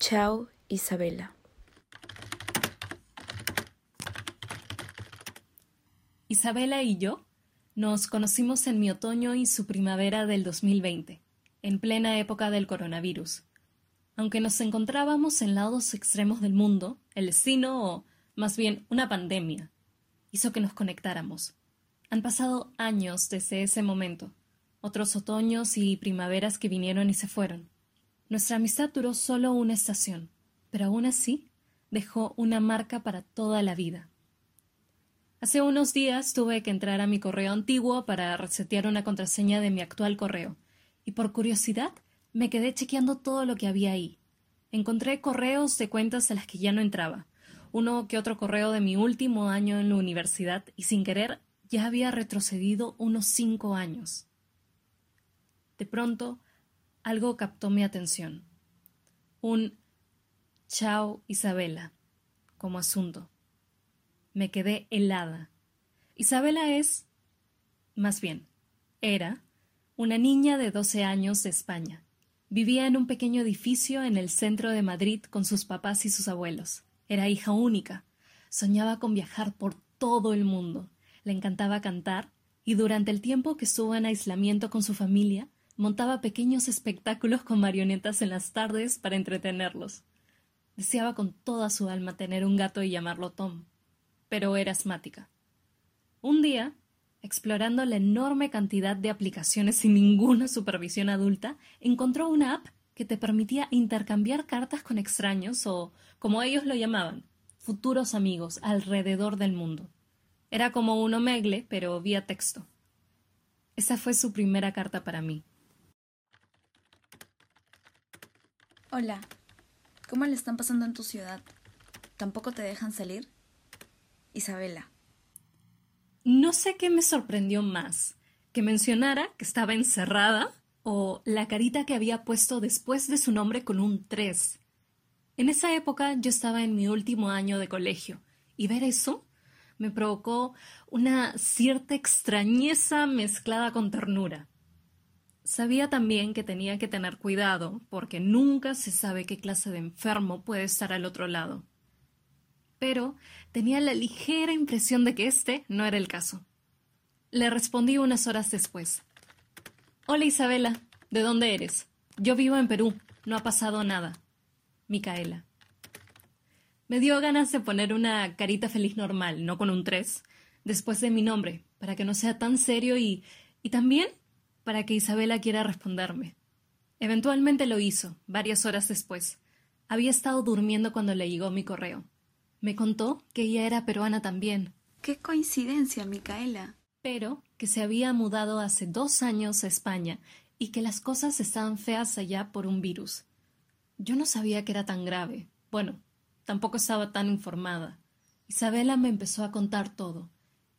Chao, Isabela. Isabela y yo nos conocimos en mi otoño y su primavera del 2020, en plena época del coronavirus. Aunque nos encontrábamos en lados extremos del mundo, el destino, o más bien una pandemia, hizo que nos conectáramos. Han pasado años desde ese momento, otros otoños y primaveras que vinieron y se fueron. Nuestra amistad duró solo una estación, pero aún así dejó una marca para toda la vida. Hace unos días tuve que entrar a mi correo antiguo para resetear una contraseña de mi actual correo, y por curiosidad me quedé chequeando todo lo que había ahí. Encontré correos de cuentas a las que ya no entraba, uno que otro correo de mi último año en la universidad, y sin querer ya había retrocedido unos cinco años. De pronto, algo captó mi atención. Un Chao Isabela como asunto. Me quedé helada. Isabela es, más bien, era, una niña de doce años de España. Vivía en un pequeño edificio en el centro de Madrid con sus papás y sus abuelos. Era hija única. Soñaba con viajar por todo el mundo le encantaba cantar y durante el tiempo que estuvo en aislamiento con su familia, montaba pequeños espectáculos con marionetas en las tardes para entretenerlos. Deseaba con toda su alma tener un gato y llamarlo Tom, pero era asmática. Un día, explorando la enorme cantidad de aplicaciones sin ninguna supervisión adulta, encontró una app que te permitía intercambiar cartas con extraños o, como ellos lo llamaban, futuros amigos alrededor del mundo. Era como un omegle, pero vía texto. Esa fue su primera carta para mí. Hola, ¿cómo le están pasando en tu ciudad? ¿Tampoco te dejan salir? Isabela. No sé qué me sorprendió más, que mencionara que estaba encerrada o la carita que había puesto después de su nombre con un 3. En esa época yo estaba en mi último año de colegio y ver eso me provocó una cierta extrañeza mezclada con ternura. Sabía también que tenía que tener cuidado, porque nunca se sabe qué clase de enfermo puede estar al otro lado. Pero tenía la ligera impresión de que este no era el caso. Le respondí unas horas después. Hola Isabela, ¿de dónde eres? Yo vivo en Perú, no ha pasado nada. Micaela. Me dio ganas de poner una carita feliz normal, no con un 3, después de mi nombre, para que no sea tan serio y, y también para que Isabela quiera responderme. Eventualmente lo hizo, varias horas después. Había estado durmiendo cuando le llegó mi correo. Me contó que ella era peruana también. Qué coincidencia, Micaela. Pero que se había mudado hace dos años a España y que las cosas estaban feas allá por un virus. Yo no sabía que era tan grave. Bueno, Tampoco estaba tan informada. Isabela me empezó a contar todo,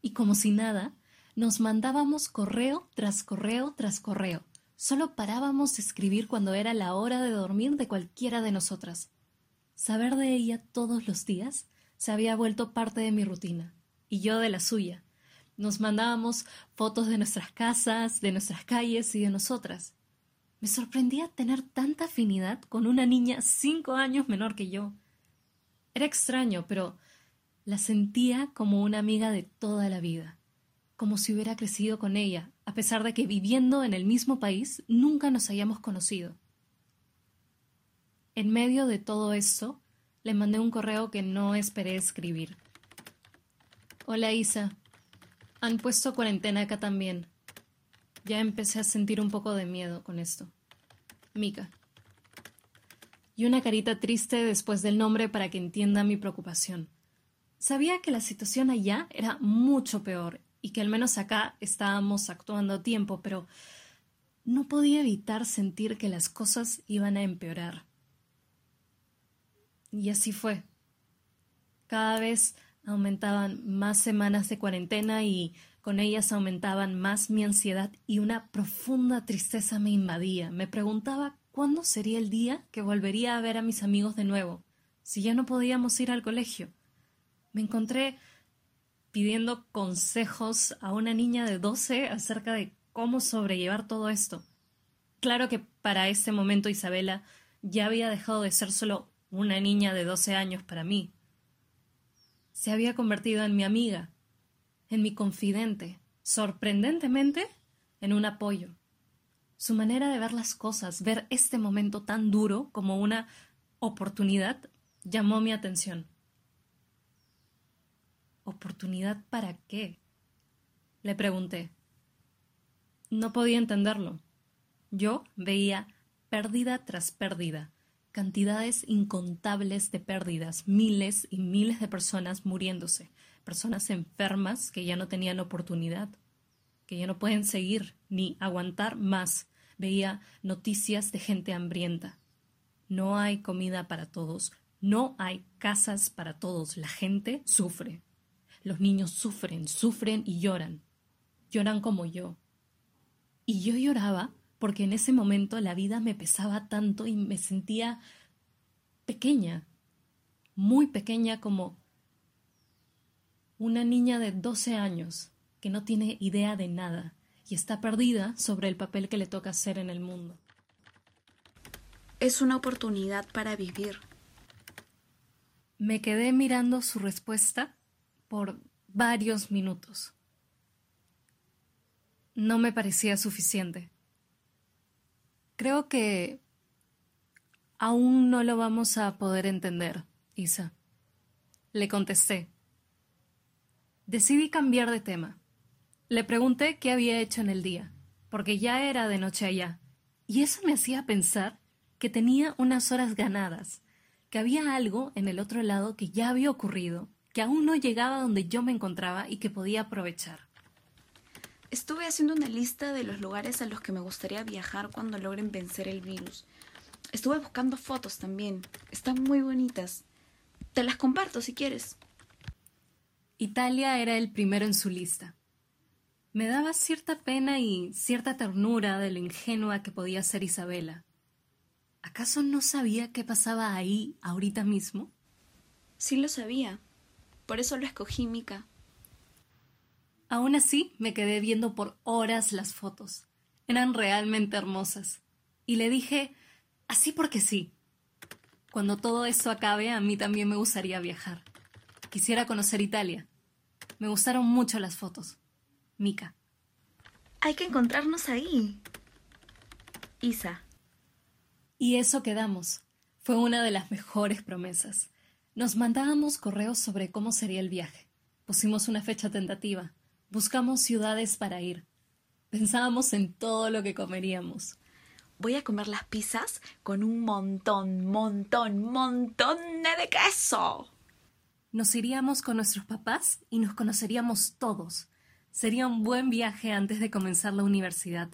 y como si nada, nos mandábamos correo tras correo tras correo. Solo parábamos de escribir cuando era la hora de dormir de cualquiera de nosotras. Saber de ella todos los días se había vuelto parte de mi rutina, y yo de la suya. Nos mandábamos fotos de nuestras casas, de nuestras calles y de nosotras. Me sorprendía tener tanta afinidad con una niña cinco años menor que yo. Era extraño, pero la sentía como una amiga de toda la vida, como si hubiera crecido con ella, a pesar de que viviendo en el mismo país nunca nos hayamos conocido. En medio de todo esto, le mandé un correo que no esperé escribir. Hola Isa, han puesto cuarentena acá también. Ya empecé a sentir un poco de miedo con esto. Mica y una carita triste después del nombre para que entienda mi preocupación. Sabía que la situación allá era mucho peor y que al menos acá estábamos actuando a tiempo, pero no podía evitar sentir que las cosas iban a empeorar. Y así fue. Cada vez aumentaban más semanas de cuarentena y con ellas aumentaban más mi ansiedad y una profunda tristeza me invadía. Me preguntaba ¿Cuándo sería el día que volvería a ver a mis amigos de nuevo, si ya no podíamos ir al colegio? Me encontré pidiendo consejos a una niña de doce acerca de cómo sobrellevar todo esto. Claro que para ese momento Isabela ya había dejado de ser solo una niña de doce años para mí. Se había convertido en mi amiga, en mi confidente, sorprendentemente en un apoyo. Su manera de ver las cosas, ver este momento tan duro como una oportunidad, llamó mi atención. ¿Oportunidad para qué? Le pregunté. No podía entenderlo. Yo veía pérdida tras pérdida, cantidades incontables de pérdidas, miles y miles de personas muriéndose, personas enfermas que ya no tenían oportunidad, que ya no pueden seguir ni aguantar más. Veía noticias de gente hambrienta. No hay comida para todos, no hay casas para todos, la gente sufre. Los niños sufren, sufren y lloran. Lloran como yo. Y yo lloraba porque en ese momento la vida me pesaba tanto y me sentía pequeña, muy pequeña como una niña de 12 años que no tiene idea de nada y está perdida sobre el papel que le toca hacer en el mundo. Es una oportunidad para vivir. Me quedé mirando su respuesta por varios minutos. No me parecía suficiente. Creo que aún no lo vamos a poder entender, Isa. Le contesté. Decidí cambiar de tema. Le pregunté qué había hecho en el día, porque ya era de noche allá, y eso me hacía pensar que tenía unas horas ganadas, que había algo en el otro lado que ya había ocurrido, que aún no llegaba donde yo me encontraba y que podía aprovechar. Estuve haciendo una lista de los lugares a los que me gustaría viajar cuando logren vencer el virus. Estuve buscando fotos también. Están muy bonitas. Te las comparto si quieres. Italia era el primero en su lista. Me daba cierta pena y cierta ternura de lo ingenua que podía ser Isabela. ¿Acaso no sabía qué pasaba ahí ahorita mismo? Sí lo sabía. Por eso lo escogí, Mika. Aún así, me quedé viendo por horas las fotos. Eran realmente hermosas. Y le dije, así porque sí. Cuando todo esto acabe, a mí también me gustaría viajar. Quisiera conocer Italia. Me gustaron mucho las fotos. Mika. Hay que encontrarnos ahí. Isa. Y eso quedamos. Fue una de las mejores promesas. Nos mandábamos correos sobre cómo sería el viaje. Pusimos una fecha tentativa. Buscamos ciudades para ir. Pensábamos en todo lo que comeríamos. Voy a comer las pizzas con un montón, montón, montón de queso. Nos iríamos con nuestros papás y nos conoceríamos todos. Sería un buen viaje antes de comenzar la universidad.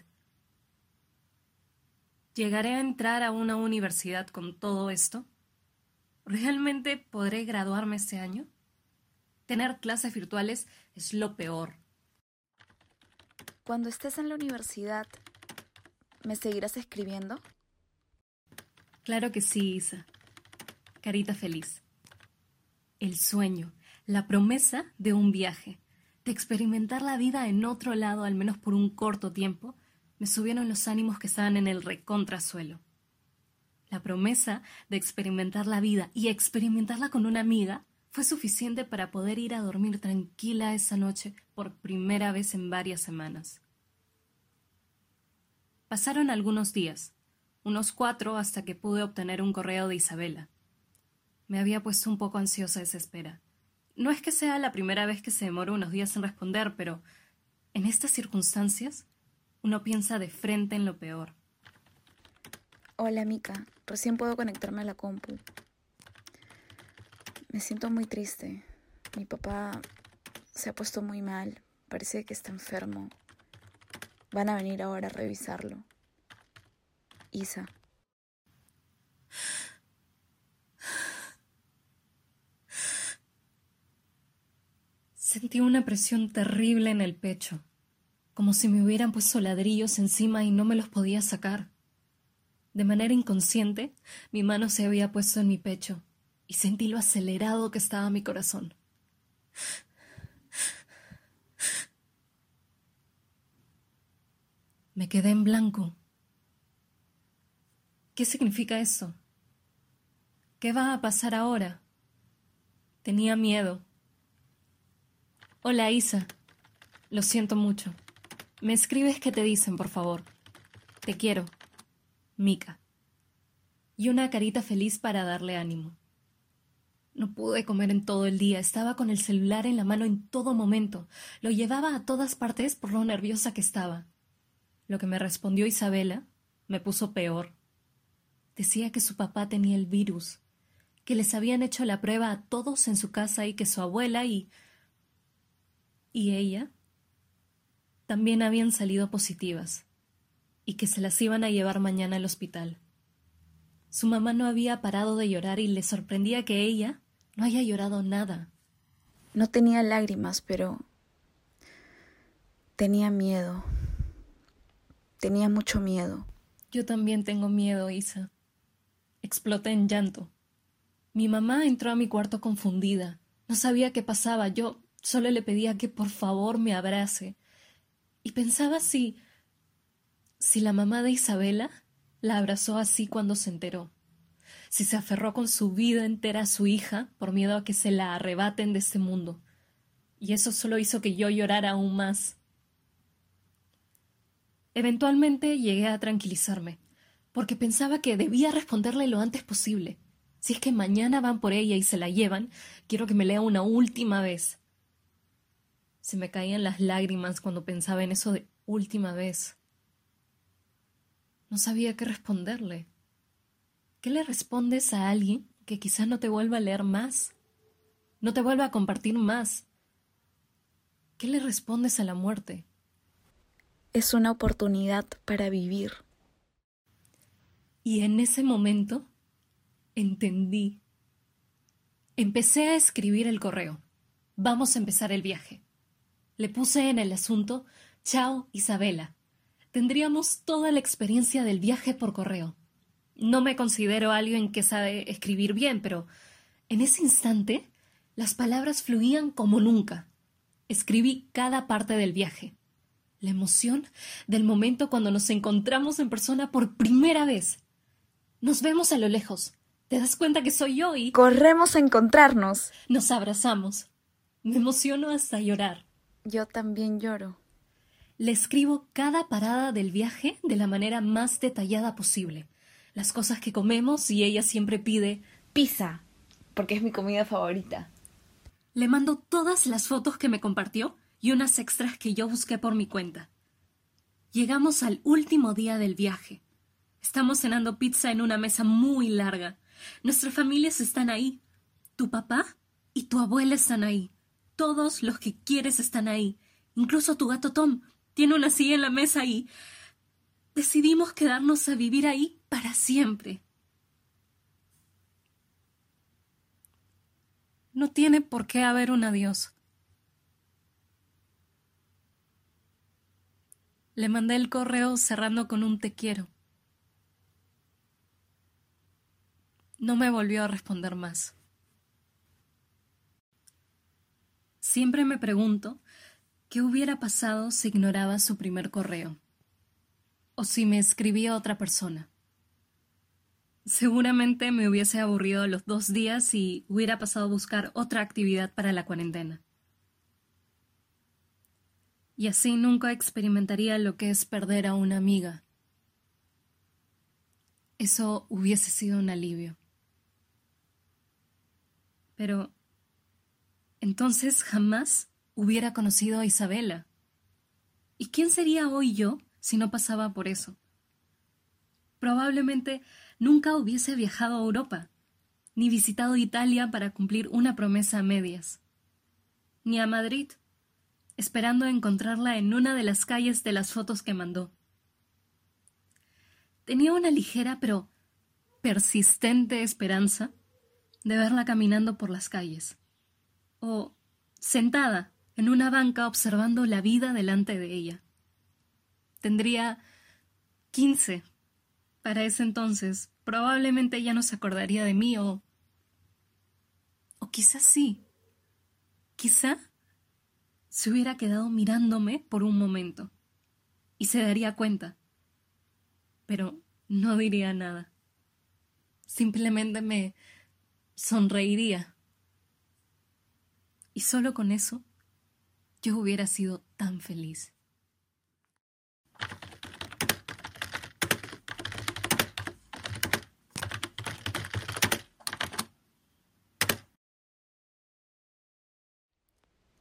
¿Llegaré a entrar a una universidad con todo esto? ¿Realmente podré graduarme este año? Tener clases virtuales es lo peor. Cuando estés en la universidad, ¿me seguirás escribiendo? Claro que sí, Isa. Carita feliz. El sueño, la promesa de un viaje, de experimentar la vida en otro lado al menos por un corto tiempo, me subieron los ánimos que estaban en el recontrasuelo. La promesa de experimentar la vida y experimentarla con una amiga fue suficiente para poder ir a dormir tranquila esa noche por primera vez en varias semanas. Pasaron algunos días, unos cuatro hasta que pude obtener un correo de Isabela. Me había puesto un poco ansiosa esa espera. No es que sea la primera vez que se demoró unos días en responder, pero en estas circunstancias uno piensa de frente en lo peor. Hola, Mika. Recién puedo conectarme a la compu. Me siento muy triste. Mi papá se ha puesto muy mal. Parece que está enfermo. Van a venir ahora a revisarlo. Isa. Sentí una presión terrible en el pecho, como si me hubieran puesto ladrillos encima y no me los podía sacar. De manera inconsciente, mi mano se había puesto en mi pecho y sentí lo acelerado que estaba mi corazón. Me quedé en blanco. ¿Qué significa eso? ¿Qué va a pasar ahora? Tenía miedo. Hola, Isa. Lo siento mucho. Me escribes qué te dicen, por favor. Te quiero. Mika. Y una carita feliz para darle ánimo. No pude comer en todo el día, estaba con el celular en la mano en todo momento, lo llevaba a todas partes por lo nerviosa que estaba. Lo que me respondió Isabela me puso peor. Decía que su papá tenía el virus, que les habían hecho la prueba a todos en su casa y que su abuela y... y ella también habían salido positivas y que se las iban a llevar mañana al hospital. Su mamá no había parado de llorar y le sorprendía que ella no haya llorado nada. No tenía lágrimas, pero tenía miedo. Tenía mucho miedo. Yo también tengo miedo, Isa. Exploté en llanto. Mi mamá entró a mi cuarto confundida. No sabía qué pasaba. Yo solo le pedía que por favor me abrace. Y pensaba si. Si la mamá de Isabela la abrazó así cuando se enteró si se aferró con su vida entera a su hija por miedo a que se la arrebaten de este mundo. Y eso solo hizo que yo llorara aún más. Eventualmente llegué a tranquilizarme, porque pensaba que debía responderle lo antes posible. Si es que mañana van por ella y se la llevan, quiero que me lea una última vez. Se me caían las lágrimas cuando pensaba en eso de última vez. No sabía qué responderle. ¿Qué le respondes a alguien que quizás no te vuelva a leer más? No te vuelva a compartir más. ¿Qué le respondes a la muerte? Es una oportunidad para vivir. Y en ese momento entendí. Empecé a escribir el correo. Vamos a empezar el viaje. Le puse en el asunto Chao, Isabela. Tendríamos toda la experiencia del viaje por correo. No me considero alguien que sabe escribir bien, pero en ese instante las palabras fluían como nunca. Escribí cada parte del viaje. La emoción del momento cuando nos encontramos en persona por primera vez. Nos vemos a lo lejos. ¿Te das cuenta que soy yo y... Corremos a encontrarnos. Nos abrazamos. Me emociono hasta llorar. Yo también lloro. Le escribo cada parada del viaje de la manera más detallada posible las cosas que comemos y ella siempre pide pizza, porque es mi comida favorita. Le mando todas las fotos que me compartió y unas extras que yo busqué por mi cuenta. Llegamos al último día del viaje. Estamos cenando pizza en una mesa muy larga. Nuestras familias están ahí. Tu papá y tu abuela están ahí. Todos los que quieres están ahí. Incluso tu gato Tom tiene una silla en la mesa y decidimos quedarnos a vivir ahí para siempre. No tiene por qué haber un adiós. Le mandé el correo cerrando con un te quiero. No me volvió a responder más. Siempre me pregunto qué hubiera pasado si ignoraba su primer correo o si me escribía otra persona. Seguramente me hubiese aburrido los dos días y hubiera pasado a buscar otra actividad para la cuarentena. Y así nunca experimentaría lo que es perder a una amiga. Eso hubiese sido un alivio. Pero entonces jamás hubiera conocido a Isabela. ¿Y quién sería hoy yo si no pasaba por eso. Probablemente nunca hubiese viajado a Europa, ni visitado Italia para cumplir una promesa a medias, ni a Madrid, esperando encontrarla en una de las calles de las fotos que mandó. Tenía una ligera pero persistente esperanza de verla caminando por las calles, o sentada en una banca observando la vida delante de ella. Tendría quince. Para ese entonces, probablemente ya no se acordaría de mí o... O quizás sí. Quizá se hubiera quedado mirándome por un momento y se daría cuenta. Pero no diría nada. simplemente me sonreiría. Y solo con eso yo hubiera sido tan feliz.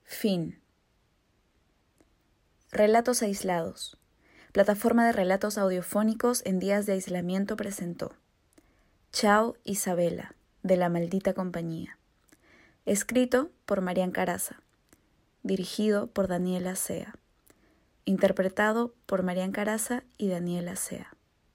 Fin. Relatos aislados. Plataforma de relatos audiofónicos en días de aislamiento presentó. Chao Isabela, de la maldita compañía. Escrito por Marian Caraza. Dirigido por Daniela Sea. Interpretado por Marian Caraza y Daniela Sea.